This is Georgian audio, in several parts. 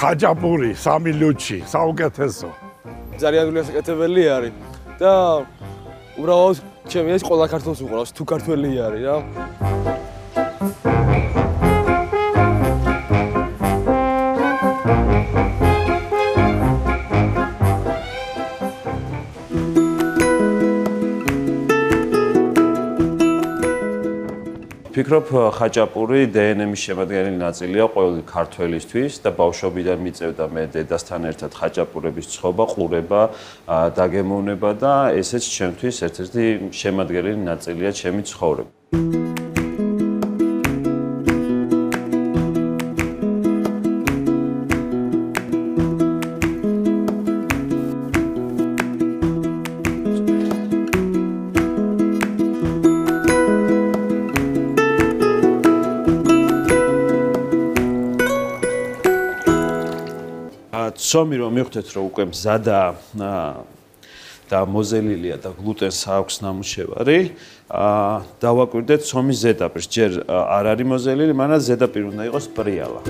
ხაჭაპური, სამი ლუჩი, საუკეთესო. ძალიან გულისაკეთებელი არის და უბრალოდ ჩემი ეს ყველა ქართულს უყურავს თუ ქართველი არის რა. ფიქრობ ხაჭაპური დნმ-ის შემადგენელი ნაწილია ყოველი ქართველისთვის და ბავშვობიდან მიწევდა მე დედასთან ერთად ხაჭაპურების ცხობა, ყურება, დაგემოვნება და ესეც ჩემთვის ერთ-ერთი შემადგენელი ნაწილია ჩემი ცხოვრება. ცომი რომ მივხვდეთ რომ უკვე მზადა და მოზელილია და გლუტენს აქვს ნამუშევარი, აა დავაკვირდეთ ცომის ზედაპირს. ჯერ არ არის მოზელილი, მანაც ზედაპირი უნდა იყოს პრიალა.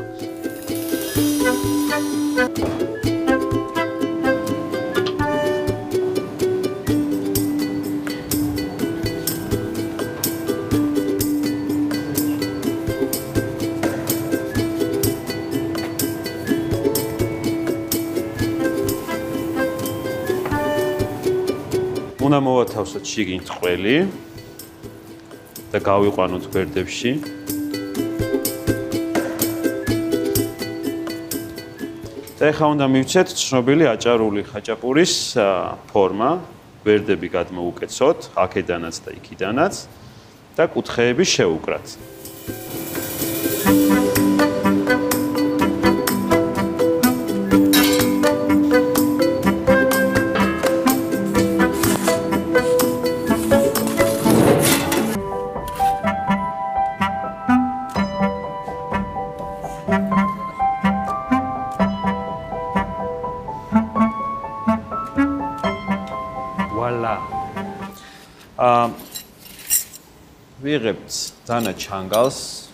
უნდა მოვათავსოთ შიგნით ყველი და გავიყვანოთ გვერდებში. და ახლა უნდა მივცეთ ცნობილი აჭარული ხაჭაპურის ფორმა, გვერდები გადმოუკეცოთ, აქედანაც და იქიდანაც და კუთხეები შევუკრათ. ალა ა ვიღებთ დანა ჩანგალს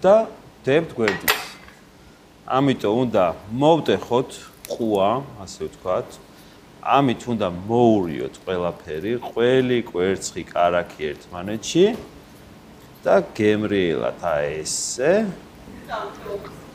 და დებთ გვერდით. ამიტომ უნდა მოვტეხოთ ყუა, ასე ვთქვათ. ამით უნდა მოურიოთ ყველაფერი, ყველი კვერცხი караქი ერთმანეთში და გემრიელად აი ესე. დავწოვს.